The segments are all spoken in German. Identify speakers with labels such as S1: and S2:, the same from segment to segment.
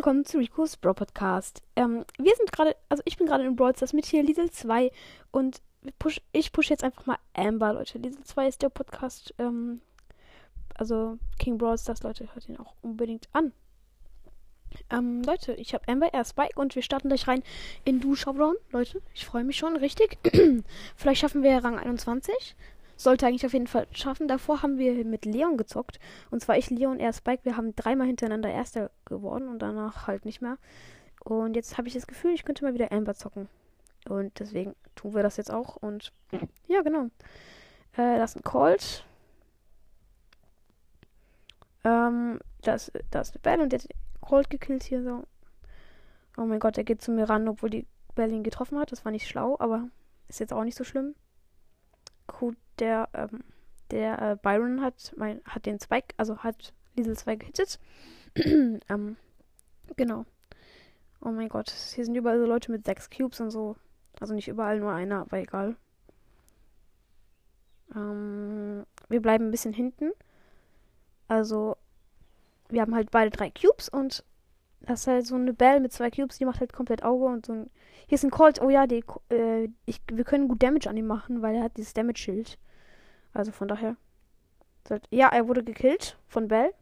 S1: willkommen zu Rico's Bro Podcast. Ähm, wir sind gerade, also ich bin gerade in Brawl Stars mit hier Liesel 2 und push, ich push jetzt einfach mal Amber, Leute. Liesel 2 ist der Podcast, ähm, also King Brawl Stars, Leute, hört ihn auch unbedingt an. Ähm, Leute, ich habe Amber, er Spike und wir starten gleich rein in Du Showdown. Leute, ich freue mich schon, richtig. Vielleicht schaffen wir Rang 21 sollte eigentlich auf jeden Fall schaffen. Davor haben wir mit Leon gezockt. Und zwar ich, Leon, er Spike. Wir haben dreimal hintereinander Erster geworden und danach halt nicht mehr. Und jetzt habe ich das Gefühl, ich könnte mal wieder Amber zocken. Und deswegen tun wir das jetzt auch. Und ja, genau. Äh, das ist ein Colt. Ähm, das, das ist eine Belle und der hat Colt gekillt hier so. Oh mein Gott, er geht zu mir ran, obwohl die Belle ihn getroffen hat. Das war nicht schlau, aber ist jetzt auch nicht so schlimm. Der, ähm, der äh, Byron hat, mein, hat den Spike, also hat Liesel 2 gehittet. ähm, genau. Oh mein Gott, hier sind überall so Leute mit sechs Cubes und so. Also nicht überall nur einer, aber egal. Ähm, wir bleiben ein bisschen hinten. Also, wir haben halt beide drei Cubes und das ist halt so eine Bell mit zwei Cubes, die macht halt komplett Auge und so ein. Hier ist ein Colt, oh ja, die, äh, ich, wir können gut Damage an ihm machen, weil er hat dieses Damage-Schild. Also von daher. Ja, er wurde gekillt von Bell.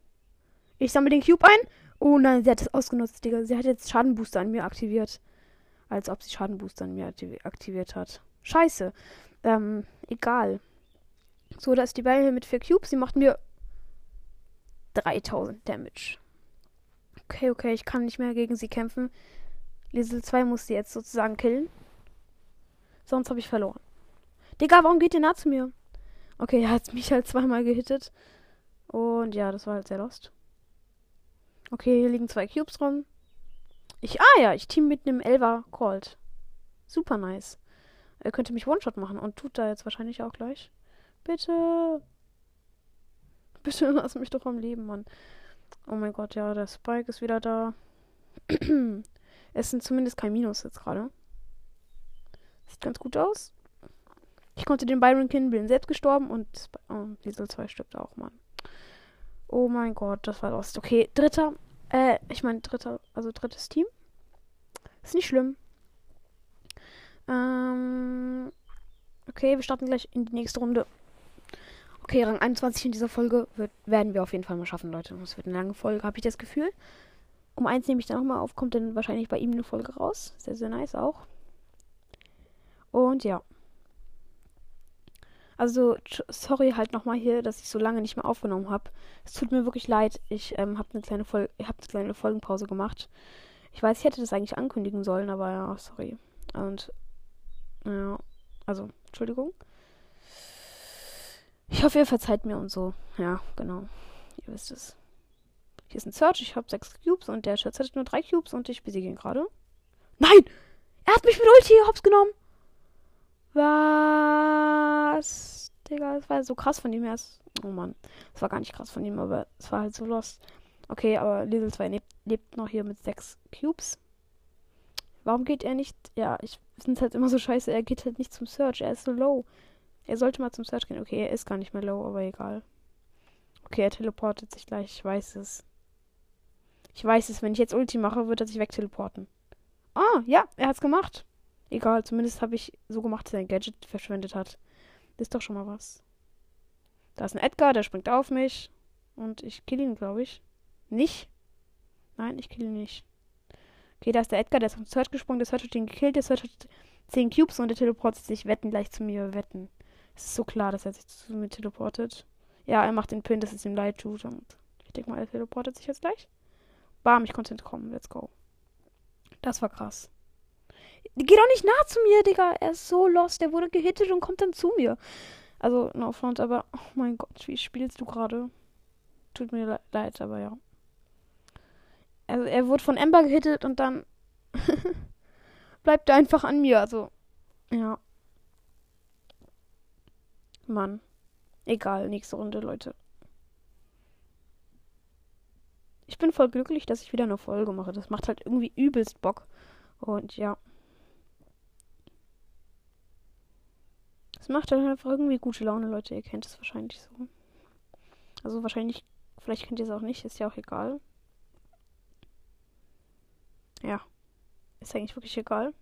S1: Ich sammle den Cube ein. Oh nein, sie hat es ausgenutzt, Digga. Sie hat jetzt Schadenbooster an mir aktiviert. Als ob sie Schadenbooster an mir aktiviert hat. Scheiße. Ähm, egal. So, da ist die Bell hier mit vier Cubes. Sie macht mir 3000 Damage. Okay, okay, ich kann nicht mehr gegen sie kämpfen. Liesel 2 muss sie jetzt sozusagen killen. Sonst habe ich verloren. Digga, warum geht ihr nah zu mir? Okay, er hat mich halt zweimal gehittet. Und ja, das war halt sehr lost. Okay, hier liegen zwei Cubes rum. Ich, ah ja, ich team mit einem Elva Colt. Super nice. Er könnte mich One-Shot machen und tut da jetzt wahrscheinlich auch gleich. Bitte. Bitte lass mich doch am Leben, Mann. Oh mein Gott, ja, der Spike ist wieder da. es sind zumindest kein Minus jetzt gerade. Sieht ganz gut aus. Ich konnte den Byron killen, bin selbst gestorben und oh, Diesel 2 stirbt auch, Mann. Oh mein Gott, das war lost. Okay, dritter, äh, ich meine dritter, also drittes Team. Ist nicht schlimm. Ähm, okay, wir starten gleich in die nächste Runde. Okay, Rang 21 in dieser Folge wird, werden wir auf jeden Fall mal schaffen, Leute. Das wird eine lange Folge, habe ich das Gefühl. Um eins nehme ich dann nochmal auf, kommt dann wahrscheinlich bei ihm eine Folge raus. Sehr, sehr nice auch. Und ja. Also, sorry halt nochmal hier, dass ich so lange nicht mehr aufgenommen habe. Es tut mir wirklich leid. Ich ähm, habe eine hab eine kleine Folgenpause gemacht. Ich weiß, ich hätte das eigentlich ankündigen sollen, aber ja, sorry. Und ja, also, Entschuldigung. Ich hoffe, ihr verzeiht mir und so. Ja, genau. Ihr wisst es. Hier ist ein Search. Ich habe sechs Cubes und der Schatz hat nur drei Cubes und ich besiege ihn gerade. Nein! Er hat mich mit Ulti hops genommen! Was? Digga, das war so krass von ihm erst. Oh Mann. Das war gar nicht krass von ihm, aber es war halt so lost. Okay, aber Level 2 lebt, lebt noch hier mit 6 Cubes. Warum geht er nicht? Ja, ich finde halt immer so scheiße. Er geht halt nicht zum Search. Er ist so low. Er sollte mal zum Search gehen. Okay, er ist gar nicht mehr low, aber egal. Okay, er teleportet sich gleich. Ich weiß es. Ich weiß es. Wenn ich jetzt Ulti mache, wird er sich wegteleporten. Ah, ja, er hat's gemacht. Egal, zumindest habe ich so gemacht, dass er ein Gadget verschwendet hat. Das ist doch schon mal was. Da ist ein Edgar, der springt auf mich. Und ich kill ihn, glaube ich. Nicht? Nein, ich kill ihn nicht. Okay, da ist der Edgar, der ist den Search gesprungen. Der Search hat ihn gekillt. Der Search hat 10 Cubes und der teleportet sich. Wetten gleich zu mir. Wetten. Es ist so klar, dass er sich zu mir teleportet. Ja, er macht den Pin, dass es ihm leid tut. Und ich denke mal, er teleportet sich jetzt gleich. Bam, ich konnte entkommen. Let's go. Das war krass. Geh doch nicht nah zu mir, Digga. Er ist so lost. Der wurde gehittet und kommt dann zu mir. Also, no front, aber. Oh mein Gott, wie spielst du gerade? Tut mir leid, aber ja. Also, er wurde von Ember gehittet und dann. bleibt er einfach an mir. Also, ja. Mann. Egal, nächste Runde, Leute. Ich bin voll glücklich, dass ich wieder eine Folge mache. Das macht halt irgendwie übelst Bock. Und ja. Es macht dann einfach irgendwie gute Laune, Leute. Ihr kennt es wahrscheinlich so. Also wahrscheinlich, vielleicht kennt ihr es auch nicht, ist ja auch egal. Ja. Ist eigentlich wirklich egal.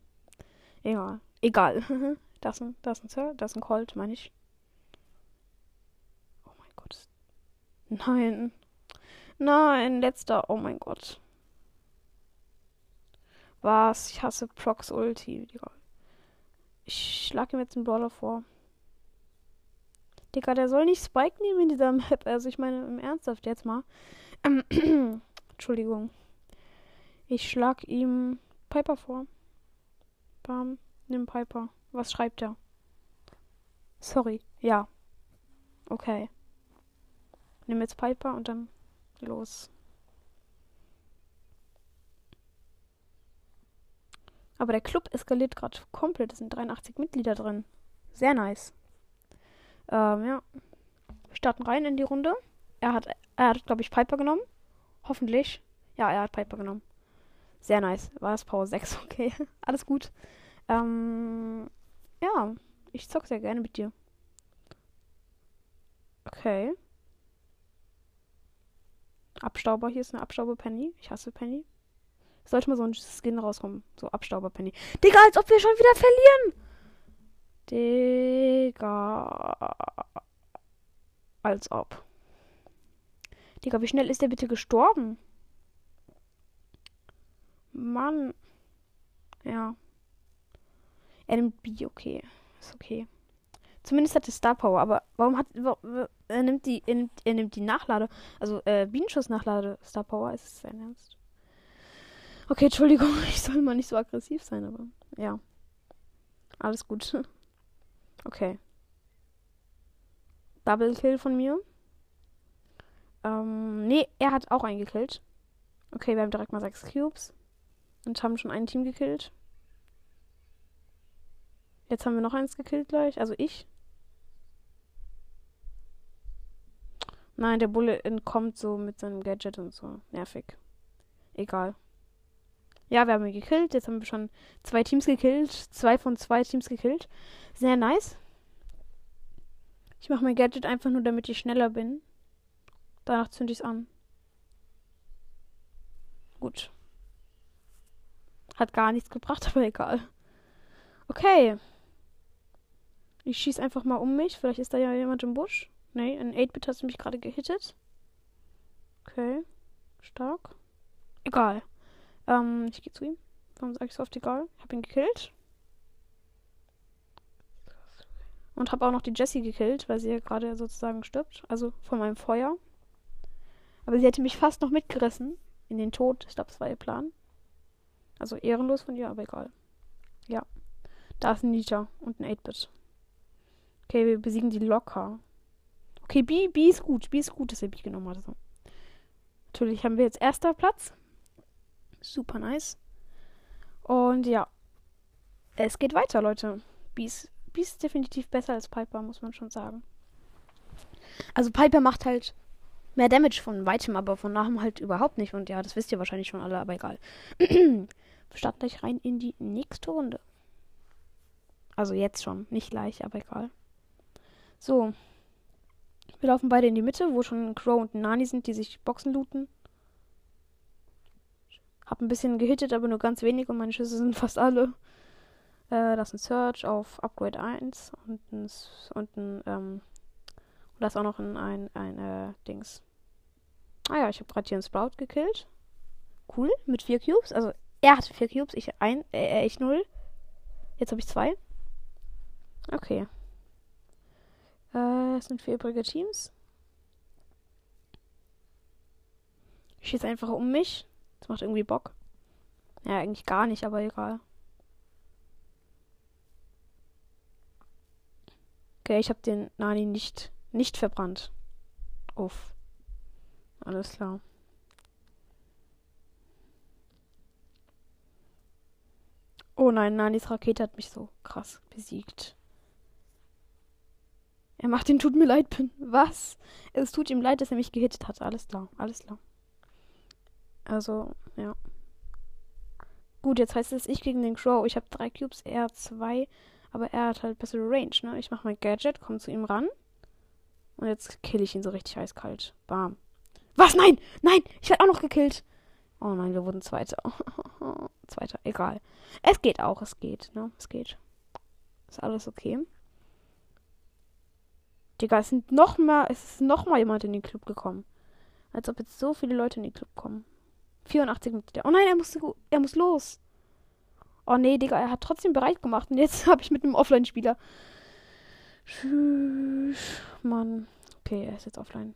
S1: Egal. Egal. das ein, das ein Sir, das ein Colt, meine ich. Oh mein Gott. Nein. Nein, letzter. Oh mein Gott. Was? Ich hasse Prox Ulti. Ich schlag ihm jetzt einen Brawler vor. Digga, der soll nicht Spike nehmen in dieser Map. Also ich meine, im Ernsthaft jetzt mal. Entschuldigung. Ich schlag ihm Piper vor. Bam. Nimm Piper. Was schreibt er? Sorry. Ja. Okay. Nimm jetzt Piper und dann los. Aber der Club eskaliert gerade komplett. Es sind 83 Mitglieder drin. Sehr nice. Ähm, ja. Wir starten rein in die Runde. Er hat, er hat, glaube ich, Piper genommen. Hoffentlich. Ja, er hat Piper genommen. Sehr nice. War das Power 6, okay. Alles gut. Ähm, ja. Ich zock sehr gerne mit dir. Okay. Abstauber, hier ist eine Abstauber-Penny. Ich hasse Penny. Sollte mal so ein Skin rauskommen. So Abstauber-Penny. Digga, als ob wir schon wieder verlieren! Digga. Als ob. Digga, wie schnell ist der bitte gestorben? Mann. Ja. Er nimmt B, okay. Ist okay. Zumindest hat er Star Power, aber warum hat. Er nimmt die, er nimmt, er nimmt die Nachlade. Also, äh, Bienenschuss-Nachlade Star Power. Ist es sein Ernst? Okay, Entschuldigung, ich soll mal nicht so aggressiv sein, aber ja. Alles gut. Okay. Double Kill von mir. Ähm, nee, er hat auch einen gekillt. Okay, wir haben direkt mal sechs Cubes. Und haben schon ein Team gekillt. Jetzt haben wir noch eins gekillt gleich. Also ich. Nein, der Bulle entkommt so mit seinem Gadget und so. Nervig. Egal. Ja, wir haben ihn gekillt. Jetzt haben wir schon zwei Teams gekillt. Zwei von zwei Teams gekillt. Sehr nice. Ich mache mein Gadget einfach nur, damit ich schneller bin. Danach zünde ich es an. Gut. Hat gar nichts gebracht, aber egal. Okay. Ich schieße einfach mal um mich. Vielleicht ist da ja jemand im Busch. Nee, ein 8-Bit hast du mich gerade gehittet. Okay. Stark. Egal. Ähm, ich gehe zu ihm. Warum sage ich so oft egal? Ich habe ihn gekillt. Und habe auch noch die Jessie gekillt, weil sie ja gerade sozusagen stirbt. Also von meinem Feuer. Aber sie hätte mich fast noch mitgerissen. In den Tod. Ich glaube, das war ihr Plan. Also ehrenlos von ihr, aber egal. Ja. Da ist ein Nita und ein 8-Bit. Okay, wir besiegen die locker. Okay, B, B ist gut. B ist gut, dass er B genommen hat. So. Natürlich haben wir jetzt erster Platz. Super nice. Und ja. Es geht weiter, Leute. Beast ist definitiv besser als Piper, muss man schon sagen. Also Piper macht halt mehr Damage von weitem, aber von nahem halt überhaupt nicht. Und ja, das wisst ihr wahrscheinlich schon alle, aber egal. Wir starten gleich rein in die nächste Runde. Also jetzt schon. Nicht gleich, aber egal. So. Wir laufen beide in die Mitte, wo schon Crow und Nani sind, die sich Boxen looten. Hab ein bisschen gehittet, aber nur ganz wenig und meine Schüsse sind fast alle. Äh, das ist ein Search auf Upgrade 1 und ein, und ein ähm, und das auch noch ein, ein, ein äh, Dings. Ah ja, ich habe gerade hier einen Sprout gekillt. Cool, mit vier Cubes. Also er hatte vier Cubes, ich ein, äh, äh ich null. Jetzt habe ich zwei. Okay. Äh, es sind vier übrige Teams. Ich schieße einfach um mich. Das macht irgendwie Bock. Ja, eigentlich gar nicht, aber egal. Okay, ich habe den Nani nicht, nicht verbrannt. Uff. Alles klar. Oh nein, Nanis Rakete hat mich so krass besiegt. Er macht den Tut mir leid Pin. Was? Es tut ihm leid, dass er mich gehittet hat. Alles klar, alles klar. Also, ja. Gut, jetzt heißt es ich gegen den Crow. Ich habe drei Cubes, er zwei. Aber er hat halt bessere Range, ne? Ich mache mein Gadget, komme zu ihm ran. Und jetzt kill ich ihn so richtig eiskalt. Bam. Was? Nein! Nein! Ich werde auch noch gekillt. Oh nein, wir wurden Zweiter. Zweiter. Egal. Es geht auch, es geht, ne? Es geht. Ist alles okay. Digga, es sind noch mal, es ist noch mal jemand in den Club gekommen. Als ob jetzt so viele Leute in den Club kommen. 84 Mitglieder. Oh nein, er muss, er muss los. Oh nee, Digga, er hat trotzdem bereit gemacht. Und jetzt habe ich mit einem Offline-Spieler. Tschüss. Mann. Okay, er ist jetzt offline.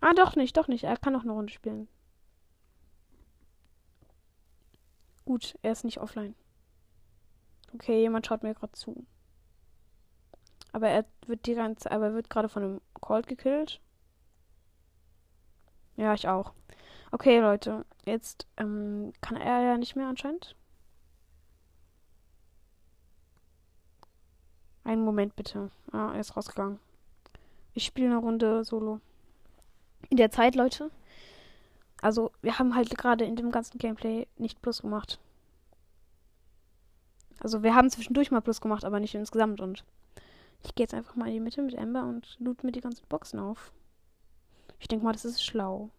S1: Ah, doch nicht, doch nicht. Er kann noch eine Runde spielen. Gut, er ist nicht offline. Okay, jemand schaut mir gerade zu. Aber er wird die ganze, aber er wird gerade von einem Colt gekillt. Ja, ich auch. Okay, Leute, jetzt ähm, kann er ja nicht mehr anscheinend. Einen Moment bitte. Ah, er ist rausgegangen. Ich spiele eine Runde Solo. In der Zeit, Leute. Also, wir haben halt gerade in dem ganzen Gameplay nicht Plus gemacht. Also, wir haben zwischendurch mal Plus gemacht, aber nicht insgesamt. Und ich gehe jetzt einfach mal in die Mitte mit Ember und loot mir die ganzen Boxen auf. Ich denke mal, das ist schlau.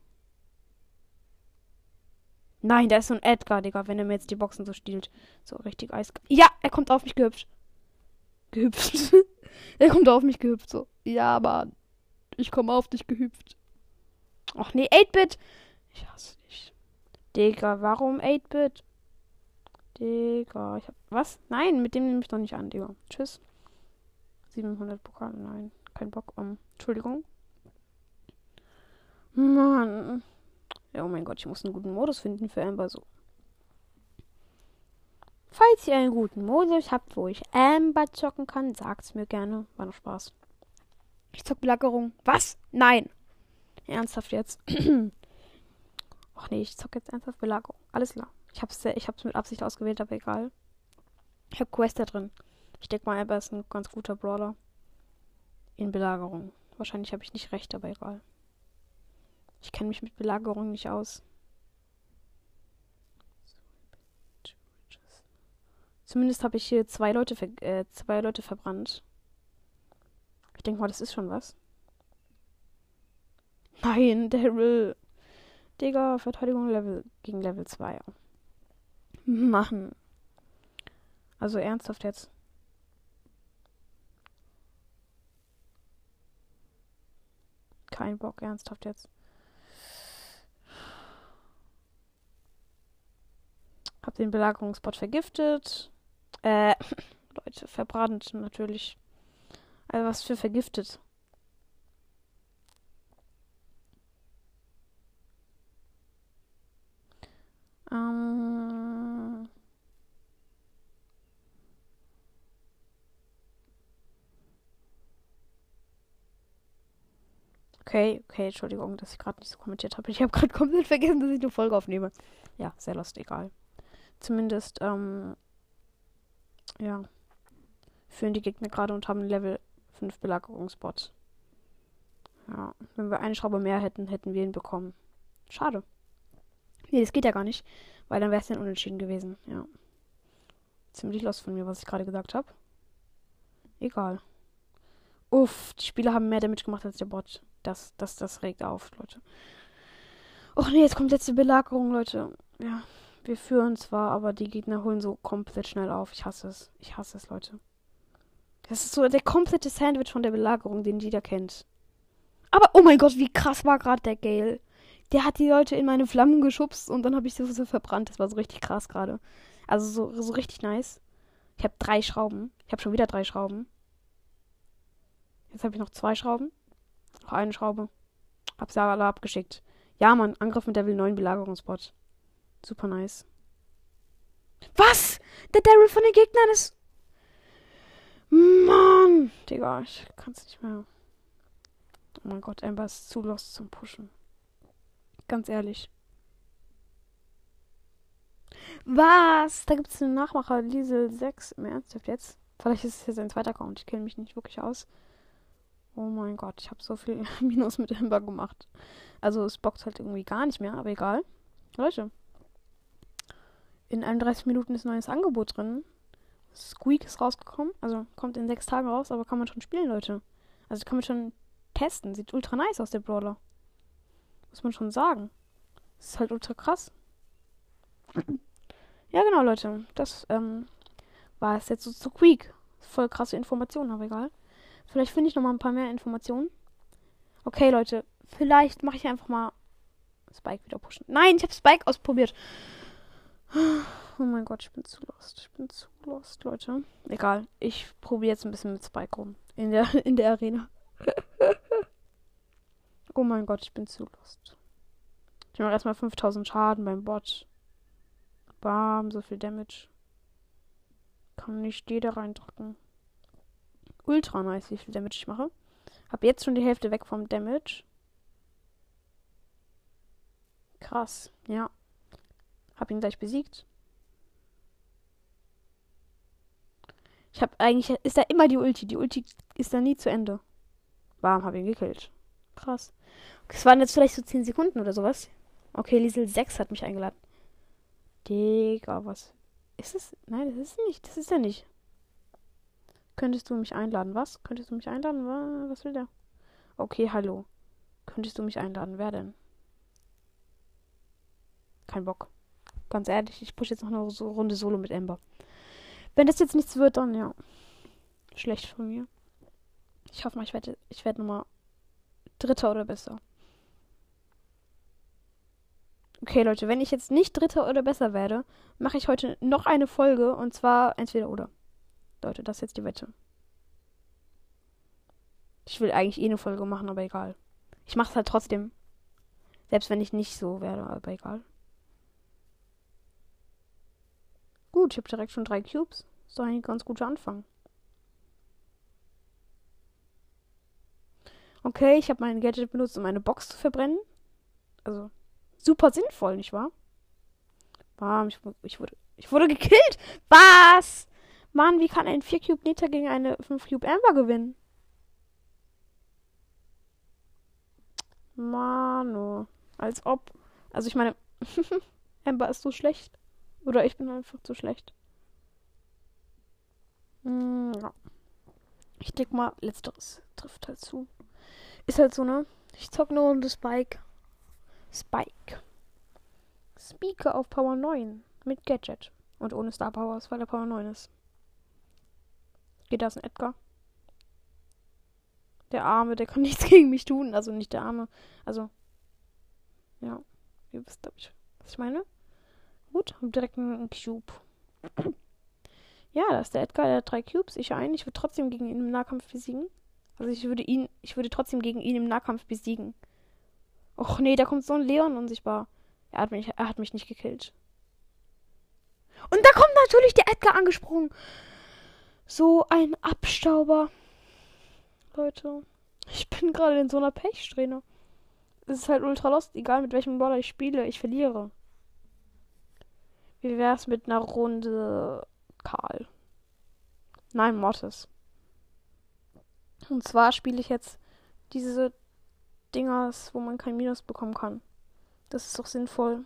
S1: Nein, da ist so ein Edgar, Digga, wenn er mir jetzt die Boxen so stiehlt. So richtig Eis. Ja, er kommt auf mich gehüpft. Gehüpft. er kommt auf mich gehüpft. So. Ja, aber ich komme auf dich gehüpft. Ach nee, 8-Bit. Ich hasse dich. Digga, warum 8-Bit? Digga, ich hab. Was? Nein, mit dem nehme ich doch nicht an, Digga. Tschüss. 700 Pokale, nein. Kein Bock. Um, Entschuldigung. Mann. Ja, oh mein Gott, ich muss einen guten Modus finden für Amber so. Falls ihr einen guten Modus habt, wo ich Amber zocken kann, sagt's mir gerne. War noch Spaß. Ich zock Belagerung. Was? Nein. Ernsthaft jetzt. Ach nee, ich zock jetzt ernsthaft Belagerung. Alles klar. Ich hab's, ich hab's mit Absicht ausgewählt, aber egal. Ich hab Quest da drin. Ich denke mal, Amber ist ein ganz guter Brawler. In Belagerung. Wahrscheinlich habe ich nicht recht, aber egal. Ich kenne mich mit Belagerung nicht aus. Zumindest habe ich hier zwei Leute, äh, zwei Leute verbrannt. Ich denke mal, das ist schon was. Nein, Daryl. Digga, Verteidigung Level gegen Level 2. Machen. Also ernsthaft jetzt. Kein Bock, ernsthaft jetzt. Hab den Belagerungsbot vergiftet. Äh, Leute, verbrannt natürlich. Also was für vergiftet. Ähm. Okay, okay, Entschuldigung, dass ich gerade nicht so kommentiert habe. Ich habe gerade komplett vergessen, dass ich eine Folge aufnehme. Ja, sehr lost, egal. Zumindest, ähm, ja, führen die Gegner gerade und haben Level 5 Belagerungsbot. Ja, wenn wir eine Schraube mehr hätten, hätten wir ihn bekommen. Schade. Nee, das geht ja gar nicht, weil dann wäre es ja unentschieden gewesen. Ja. Ziemlich los von mir, was ich gerade gesagt habe. Egal. Uff, die Spieler haben mehr Damage gemacht als der Bot. Das, das, das regt auf, Leute. Och nee, jetzt kommt letzte Belagerung, Leute. Ja, wir führen zwar, aber die Gegner holen so komplett schnell auf. Ich hasse es. Ich hasse es, Leute. Das ist so der komplette Sandwich von der Belagerung, den jeder kennt. Aber, oh mein Gott, wie krass war gerade der Gale. Der hat die Leute in meine Flammen geschubst und dann habe ich sie so verbrannt. Das war so richtig krass gerade. Also so, so richtig nice. Ich habe drei Schrauben. Ich habe schon wieder drei Schrauben. Jetzt habe ich noch zwei Schrauben. Noch eine Schraube. Hab sie alle abgeschickt. Ja, Mann, Angriff mit Level 9 Belagerungsbot. Super nice. Was? Der Daryl von den Gegnern ist. Mann! Digga, ich kann's nicht mehr. Oh mein Gott, Amber ist zu lost zum Pushen. Ganz ehrlich. Was? Da gibt es einen Nachmacher, Liesel 6. Im Ernsthaft jetzt? Vielleicht ist es jetzt ein zweiter Account. Ich kenne mich nicht wirklich aus. Oh mein Gott, ich habe so viel Minus mit Amber gemacht. Also es bockt halt irgendwie gar nicht mehr, aber egal. Leute, in 31 Minuten ist ein neues Angebot drin. Squeak ist rausgekommen. Also kommt in sechs Tagen raus, aber kann man schon spielen, Leute. Also kann man schon testen. Sieht ultra nice aus, der Brawler. Muss man schon sagen. Das ist halt ultra krass. Ja, genau, Leute. Das ähm, war es jetzt so zu Quick. Voll krasse Informationen, aber egal. Vielleicht finde ich noch mal ein paar mehr Informationen. Okay, Leute. Vielleicht mache ich einfach mal Spike wieder pushen. Nein, ich habe Spike ausprobiert. Oh mein Gott, ich bin zu lost. Ich bin zu lost, Leute. Egal. Ich probiere jetzt ein bisschen mit Spike rum. In der, in der Arena. oh mein Gott, ich bin zu lost. Ich mache erstmal 5000 Schaden beim Bot. Bam, so viel Damage. Kann nicht jeder reindrücken. Ultra nice, wie viel Damage ich mache. Hab jetzt schon die Hälfte weg vom Damage. Krass, ja. Hab ihn gleich besiegt. Ich hab eigentlich, ist da immer die Ulti. Die Ulti ist da nie zu Ende. Bam, hab ihn gekillt. Krass. Es waren jetzt vielleicht so 10 Sekunden oder sowas. Okay, Liesel 6 hat mich eingeladen. Digga, was ist es? Nein, das ist nicht. Das ist er nicht. Könntest du mich einladen? Was? Könntest du mich einladen? Was will der? Okay, hallo. Könntest du mich einladen? Wer denn? Kein Bock. Ganz ehrlich, ich pushe jetzt noch eine Runde Solo mit Ember. Wenn das jetzt nichts wird, dann ja. Schlecht von mir. Ich hoffe mal, ich werde ich werd nochmal Dritter oder besser. Okay, Leute, wenn ich jetzt nicht Dritter oder besser werde, mache ich heute noch eine Folge und zwar entweder oder. Leute, das ist jetzt die Wette. Ich will eigentlich eh eine Folge machen, aber egal. Ich mache es halt trotzdem. Selbst wenn ich nicht so werde, aber egal. Gut, ich habe direkt schon drei Cubes. Ist doch ein ganz guter Anfang. Okay, ich habe mein Gadget benutzt, um meine Box zu verbrennen. Also, super sinnvoll, nicht wahr? Bam, ich, ich, wurde, ich wurde gekillt. Was? Mann, wie kann ein 4 Cube Nita gegen eine 5 Cube Amber gewinnen? Mano. Als ob. Also ich meine, Amber ist so schlecht. Oder ich bin einfach zu schlecht. Hm, ja. Ich denke mal, letzteres trifft halt zu. Ist halt so, ne? Ich zock nur um das Spike. Spike. Speaker auf Power 9 mit Gadget. Und ohne Star Powers, weil er Power 9 ist. Geht das ein Edgar? Der Arme, der kann nichts gegen mich tun. Also nicht der Arme. Also. Ja. Ihr wisst, glaube ich, was ich meine. Gut, hab direkt einen Cube. Ja, da ist der Edgar, der hat drei Cubes. Ich ein. Ich würde trotzdem gegen ihn im Nahkampf besiegen. Also ich würde ihn, ich würde trotzdem gegen ihn im Nahkampf besiegen. Och nee, da kommt so ein Leon unsichtbar. Er hat mich, er hat mich nicht gekillt. Und da kommt natürlich der Edgar angesprungen. So ein Abstauber. Leute. Ich bin gerade in so einer Pechsträhne. Es ist halt ultra lost, egal mit welchem Brawler ich spiele, ich verliere. Wie wär's mit einer Runde Karl? Nein, Mortis. Und zwar spiele ich jetzt diese Dingers, wo man kein Minus bekommen kann. Das ist doch sinnvoll.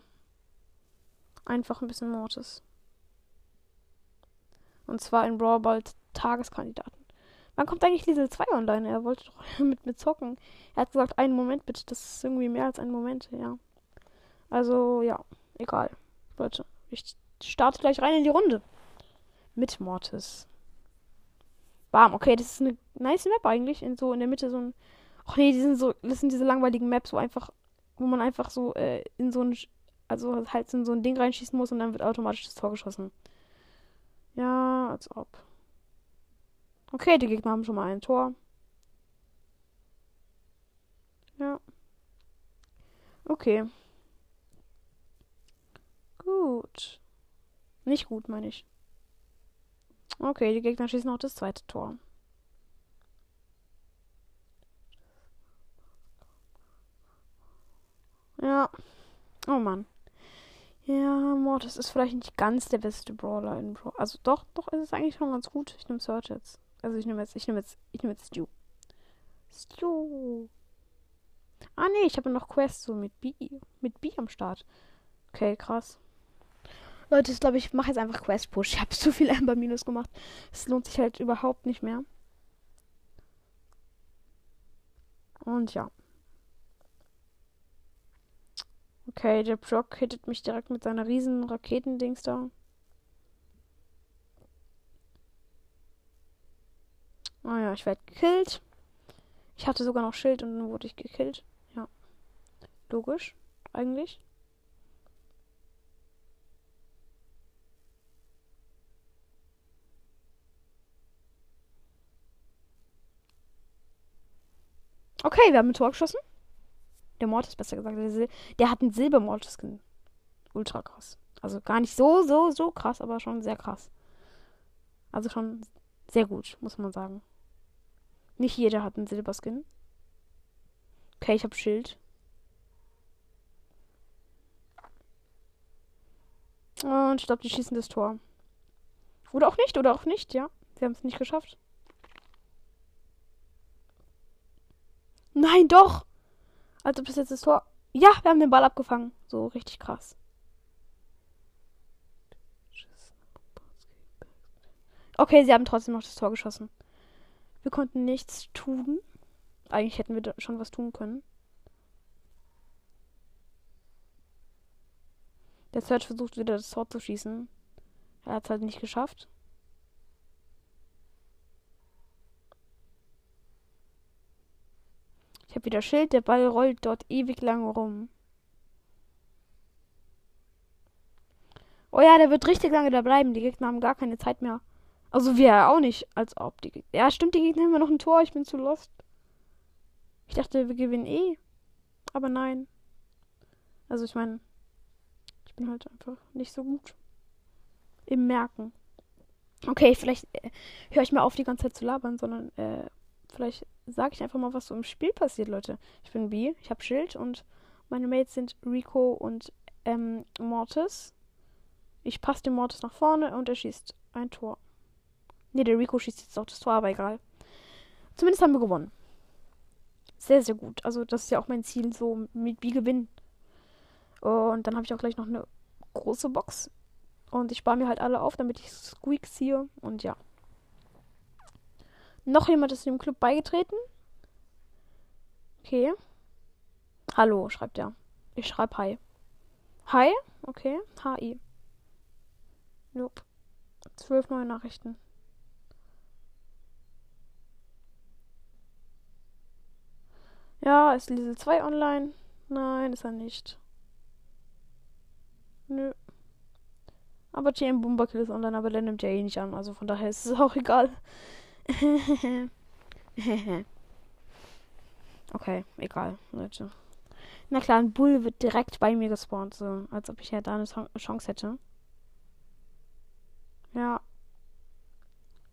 S1: Einfach ein bisschen Mortis. Und zwar in Brawl Ball Tageskandidaten. Wann kommt eigentlich Level 2 online? Er wollte doch mit mir zocken. Er hat gesagt, einen Moment bitte. Das ist irgendwie mehr als ein Moment, ja. Also, ja, egal. Leute, ich starte gleich rein in die Runde. Mit Mortis. Bam, okay, das ist eine nice Map eigentlich. In so in der Mitte so ein. Ach nee, die sind so, das sind diese langweiligen Maps, wo einfach, wo man einfach so äh, in so ein, also halt in so ein Ding reinschießen muss und dann wird automatisch das Tor geschossen. Ja, als ob. Okay, die Gegner haben schon mal ein Tor. Ja. Okay. Gut. Nicht gut, meine ich. Okay, die Gegner schießen auch das zweite Tor. Ja. Oh Mann. Ja, Mortis ist vielleicht nicht ganz der beste Brawler in Brawl. Also doch, doch ist es eigentlich schon ganz gut. Ich nehme Search jetzt. Also ich nehme jetzt, ich nehme jetzt, ich nehme jetzt Stu. Stu. Ah nee, ich habe noch Quest so mit B, mit B am Start. Okay, krass. Leute, ich glaube, ich mache jetzt einfach Quest Push. Ich habe zu viel Amber Minus gemacht. Es lohnt sich halt überhaupt nicht mehr. Und ja. Okay, der Brock hittet mich direkt mit seiner riesen Raketendings da. Ah naja, oh ich werde gekillt. Ich hatte sogar noch Schild und dann wurde ich gekillt. Ja. Logisch, eigentlich. Okay, wir haben ein Tor geschossen. Der Mortis, besser gesagt. Der, der hat einen Silber-Mortis-Skin. Ultra krass. Also gar nicht so, so, so krass, aber schon sehr krass. Also schon sehr gut, muss man sagen. Nicht jeder hat einen Silberskin. Okay, ich habe Schild. Und ich glaube, die schießen das Tor. Oder auch nicht, oder auch nicht, ja. Sie haben es nicht geschafft. Nein, doch! Also bis jetzt das Tor. Ja, wir haben den Ball abgefangen. So richtig krass. Okay, sie haben trotzdem noch das Tor geschossen. Wir konnten nichts tun. Eigentlich hätten wir schon was tun können. Der Search versucht wieder das Tor zu schießen. Er hat es halt nicht geschafft. Habe wieder Schild, der Ball rollt dort ewig lang rum. Oh ja, der wird richtig lange da bleiben. Die Gegner haben gar keine Zeit mehr. Also wir auch nicht, als ob die. Ja, stimmt, die Gegner haben noch ein Tor. Ich bin zu lost. Ich dachte, wir gewinnen eh. Aber nein. Also ich meine, ich bin halt einfach nicht so gut im Merken. Okay, vielleicht äh, höre ich mal auf, die ganze Zeit zu labern, sondern äh, vielleicht sage ich einfach mal, was so im Spiel passiert, Leute. Ich bin B, ich habe Schild und meine Mates sind Rico und ähm, Mortis. Ich passe den Mortis nach vorne und er schießt ein Tor. Ne, der Rico schießt jetzt auch das Tor, aber egal. Zumindest haben wir gewonnen. Sehr, sehr gut. Also, das ist ja auch mein Ziel, so mit B gewinnen. Und dann habe ich auch gleich noch eine große Box. Und ich spare mir halt alle auf, damit ich Squeak ziehe. Und ja. Noch jemand ist dem Club beigetreten. Okay. Hallo, schreibt er. Ich schreibe Hi. Hi? Okay. Hi. Nope. Zwölf neue Nachrichten. Ja, ist Level 2 online? Nein, ist er nicht. Nö. Aber TM Boombakill ist online, aber der nimmt ja eh nicht an. Also von daher ist es auch egal. okay, egal, Leute. Na klar, ein Bull wird direkt bei mir gespawnt, so als ob ich ja da eine Chance hätte. Ja.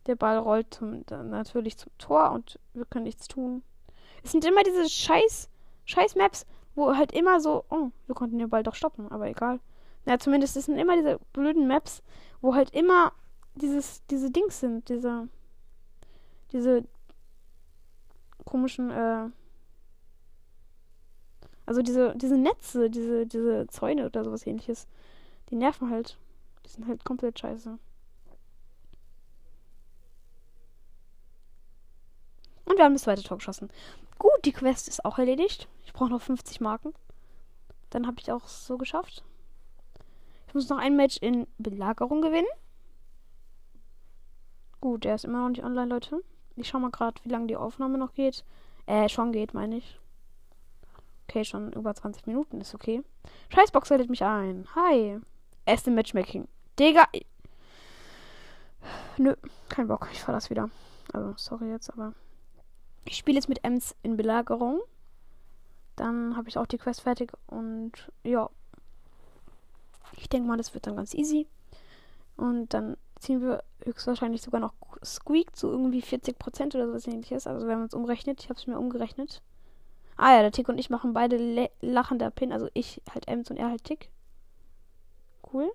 S1: Der Ball rollt zum, natürlich zum Tor und wir können nichts tun. Es sind immer diese scheiß, scheiß Maps, wo halt immer so, oh, wir konnten den Ball doch stoppen, aber egal. Ja, zumindest es sind immer diese blöden Maps, wo halt immer dieses, diese Dings sind, diese, diese komischen, äh, also diese, diese Netze, diese, diese Zäune oder sowas ähnliches, die nerven halt. Die sind halt komplett scheiße. Und wir haben das zweite Tor geschossen. Gut, die Quest ist auch erledigt. Ich brauche noch 50 Marken. Dann habe ich auch so geschafft. Ich muss noch ein Match in Belagerung gewinnen. Gut, der ist immer noch nicht online, Leute. Ich schau mal gerade, wie lange die Aufnahme noch geht. Äh, schon geht, meine ich. Okay, schon über 20 Minuten, ist okay. Scheißbox lädt mich ein. Hi. Erste Matchmaking. Digga. Nö, kein Bock. Ich fahr das wieder. Also, sorry jetzt, aber. Ich spiele jetzt mit Ems in Belagerung. Dann habe ich auch die Quest fertig und ja. Ich denke mal, das wird dann ganz easy. Und dann ziehen wir höchstwahrscheinlich sogar noch Squeak zu irgendwie 40% oder sowas ähnliches. Also wenn man es umrechnet, ich habe es mir umgerechnet. Ah ja, der Tick und ich machen beide lachender Pin. Also ich halt Ems und er halt Tick. Cool.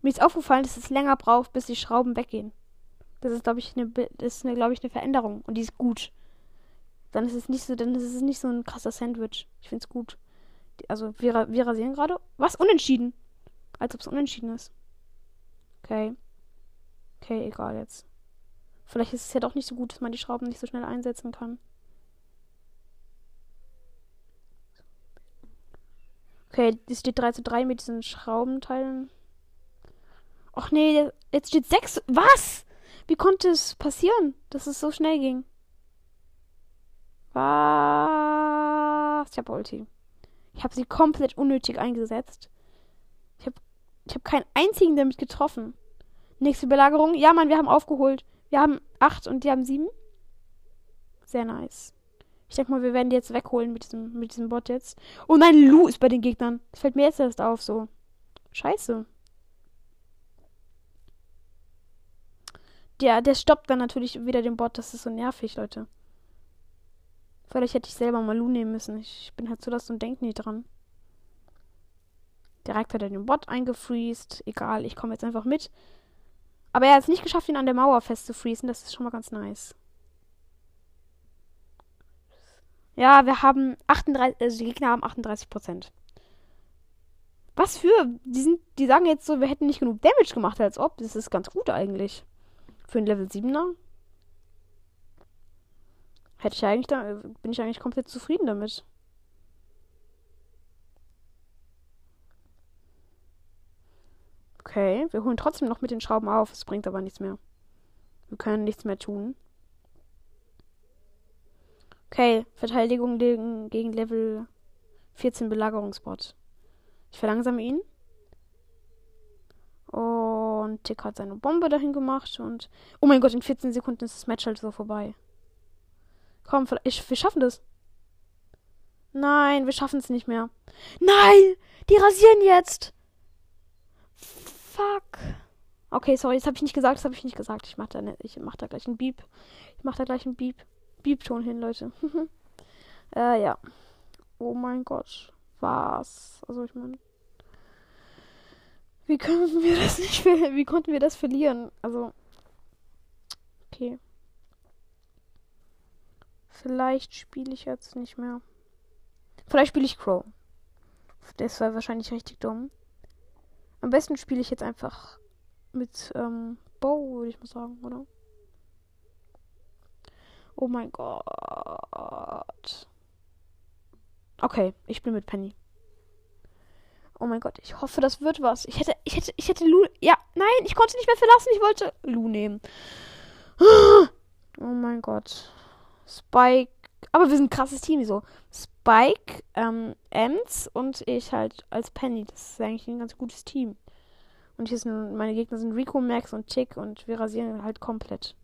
S1: Mir ist aufgefallen, dass es länger braucht, bis die Schrauben weggehen. Das ist, glaube ich, eine, eine, glaube ich, eine Veränderung und die ist gut. Dann ist es nicht so, dann ist es nicht so ein krasser Sandwich. Ich finde es gut. Also wir, wir rasieren gerade. Was? Unentschieden. Als ob es unentschieden ist. Okay. Okay, egal jetzt. Vielleicht ist es ja doch nicht so gut, dass man die Schrauben nicht so schnell einsetzen kann. Okay, es steht 3 zu 3 mit diesen Schraubenteilen. Och nee, jetzt steht 6. Was? Wie konnte es passieren, dass es so schnell ging? Was? Ich habe Ulti. Ich habe sie komplett unnötig eingesetzt. Ich habe ich hab keinen einzigen damit getroffen. Nächste Belagerung. Ja, Mann, wir haben aufgeholt. Wir haben 8 und die haben 7. Sehr nice. Ich denke mal, wir werden die jetzt wegholen mit diesem, mit diesem Bot jetzt. Oh nein, Lu ist bei den Gegnern. Das fällt mir jetzt erst auf, so. Scheiße. Der, der stoppt dann natürlich wieder den Bot. Das ist so nervig, Leute. Vielleicht hätte ich selber mal Lu nehmen müssen. Ich bin halt so das und denke nie dran. Direkt hat er den Bot eingefriest. Egal, ich komme jetzt einfach mit. Aber er hat es nicht geschafft, ihn an der Mauer festzufriesen. Das ist schon mal ganz nice. Ja, wir haben 38, also die Gegner haben 38 Prozent. Was für? Die, sind, die sagen jetzt so, wir hätten nicht genug Damage gemacht, als ob. Das ist ganz gut eigentlich. Für ein Level 7er. Hätte ich eigentlich da, bin ich eigentlich komplett zufrieden damit. Okay, wir holen trotzdem noch mit den Schrauben auf. Es bringt aber nichts mehr. Wir können nichts mehr tun. Okay, Verteidigung gegen, Level 14 Belagerungsbot. Ich verlangsame ihn. Und Tick hat seine Bombe dahin gemacht und. Oh mein Gott, in 14 Sekunden ist das Match halt so vorbei. Komm, ich, wir schaffen das. Nein, wir schaffen es nicht mehr. Nein! Die rasieren jetzt! Fuck. Okay, sorry, das habe ich nicht gesagt, das habe ich nicht gesagt. Ich mache da, ne, mach da gleich einen Beep. Ich mache da gleich einen Beep. Beep-Ton hin, Leute. äh, ja. Oh mein Gott. Was? Also ich meine. Wie können wir das nicht Wie konnten wir das verlieren? Also. Okay. Vielleicht spiele ich jetzt nicht mehr. Vielleicht spiele ich Crow. Das war wahrscheinlich richtig dumm. Am besten spiele ich jetzt einfach mit ähm, Bow, würde ich mal sagen, oder? Oh mein Gott. Okay, ich bin mit Penny. Oh mein Gott, ich hoffe, das wird was. Ich hätte, ich hätte, ich hätte Lu. Ja, nein, ich konnte nicht mehr verlassen. Ich wollte Lu nehmen. Oh mein Gott. Spike. Aber wir sind ein krasses Team, so. Spike, ähm, Ems und ich halt als Penny. Das ist eigentlich ein ganz gutes Team. Und hier sind meine Gegner sind Rico, Max und Tick und wir rasieren halt komplett.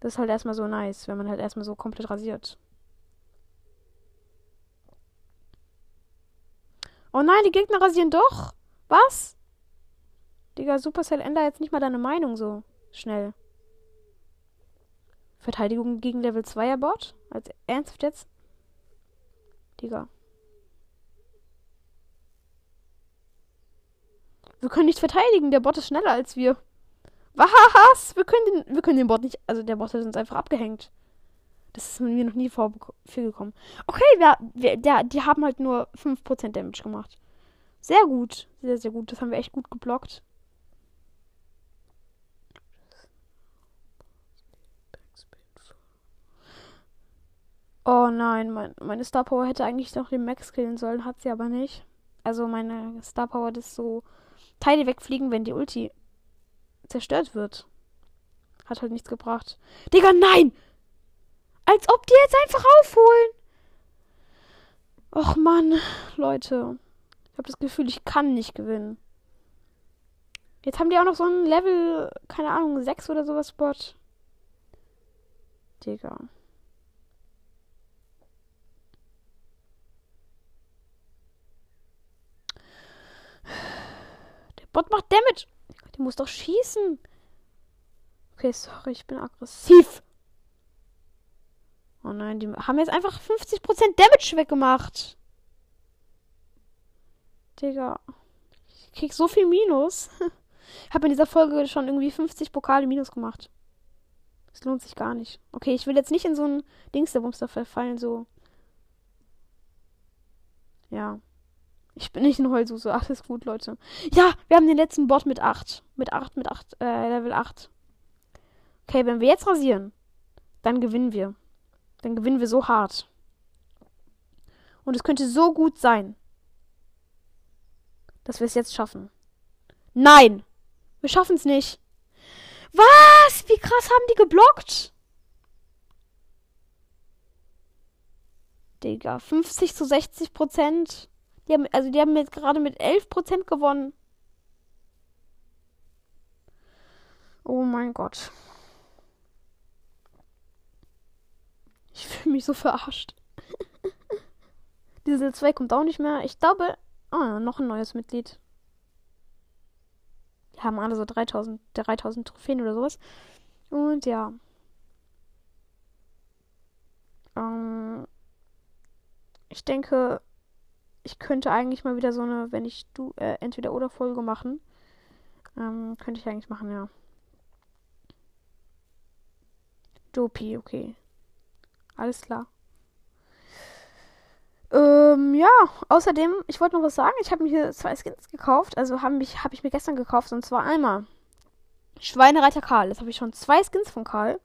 S1: Das ist halt erstmal so nice, wenn man halt erstmal so komplett rasiert. Oh nein, die Gegner rasieren doch. Was? Digga, Supercell ändert jetzt nicht mal deine Meinung so schnell. Verteidigung gegen Level 2er Bot? Als ernsthaft jetzt? Digga. Wir können nicht verteidigen, der Bot ist schneller als wir. Was? Wir können den, wir können den Bot nicht. Also der Bot hat uns einfach abgehängt. Das ist mir noch nie vorgekommen. Okay, wir, wir, der, die haben halt nur 5% Damage gemacht. Sehr gut. Sehr, sehr gut. Das haben wir echt gut geblockt. Oh nein, mein, meine Star Power hätte eigentlich noch den Max killen sollen, hat sie aber nicht. Also meine Star Power ist so Teile wegfliegen, wenn die Ulti zerstört wird. Hat halt nichts gebracht. Digga, nein! Als ob die jetzt einfach aufholen. Och Mann, Leute. Ich habe das Gefühl, ich kann nicht gewinnen. Jetzt haben die auch noch so ein Level, keine Ahnung, 6 oder sowas Spot. Digga. Bot macht Damage. Der muss doch schießen. Okay, sorry, ich bin aggressiv. Oh nein, die haben jetzt einfach 50% Damage weggemacht. Digga. Ich krieg so viel Minus. Ich habe in dieser Folge schon irgendwie 50 Pokale Minus gemacht. Das lohnt sich gar nicht. Okay, ich will jetzt nicht in so ein Dings der Bumster verfallen, so. Ja. Ich bin nicht ein Heulsuse. Ach, ist gut, Leute. Ja, wir haben den letzten Bot mit 8. Mit 8, mit 8, äh, Level 8. Okay, wenn wir jetzt rasieren, dann gewinnen wir. Dann gewinnen wir so hart. Und es könnte so gut sein, dass wir es jetzt schaffen. Nein! Wir schaffen es nicht. Was? Wie krass haben die geblockt? Digga, 50 zu 60 Prozent. Die haben, also die haben jetzt gerade mit 11 Prozent gewonnen. Oh mein Gott. Ich fühle mich so verarscht. Diesel 2 kommt auch nicht mehr. Ich glaube. Ah, noch ein neues Mitglied. Die haben alle so 3000, 3000 Trophäen oder sowas. Und ja. Ähm, ich denke, ich könnte eigentlich mal wieder so eine, wenn ich du, äh, entweder oder Folge machen. Ähm, könnte ich eigentlich machen, ja. Dopi, okay. Alles klar. Ähm, ja, außerdem, ich wollte noch was sagen. Ich habe mir hier zwei Skins gekauft. Also habe hab ich mir gestern gekauft. Und zwar einmal Schweinereiter Karl. Jetzt habe ich schon zwei Skins von Karl.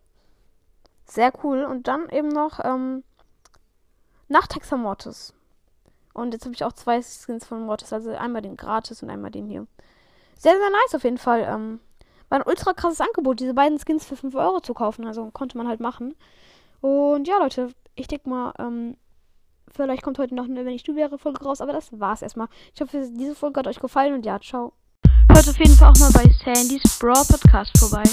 S1: Sehr cool. Und dann eben noch ähm, Nachthexer. Und jetzt habe ich auch zwei Skins von Mortis. Also einmal den gratis und einmal den hier. Sehr, sehr nice auf jeden Fall. Ähm, war ein ultra krasses Angebot, diese beiden Skins für 5 Euro zu kaufen. Also konnte man halt machen. Und ja, Leute, ich denke mal, ähm, vielleicht kommt heute noch eine Wenn ich du wäre Folge raus. Aber das war's erstmal. Ich hoffe, diese Folge hat euch gefallen und ja, ciao.
S2: Hört auf jeden Fall auch mal bei Sandys Brawl Podcast vorbei.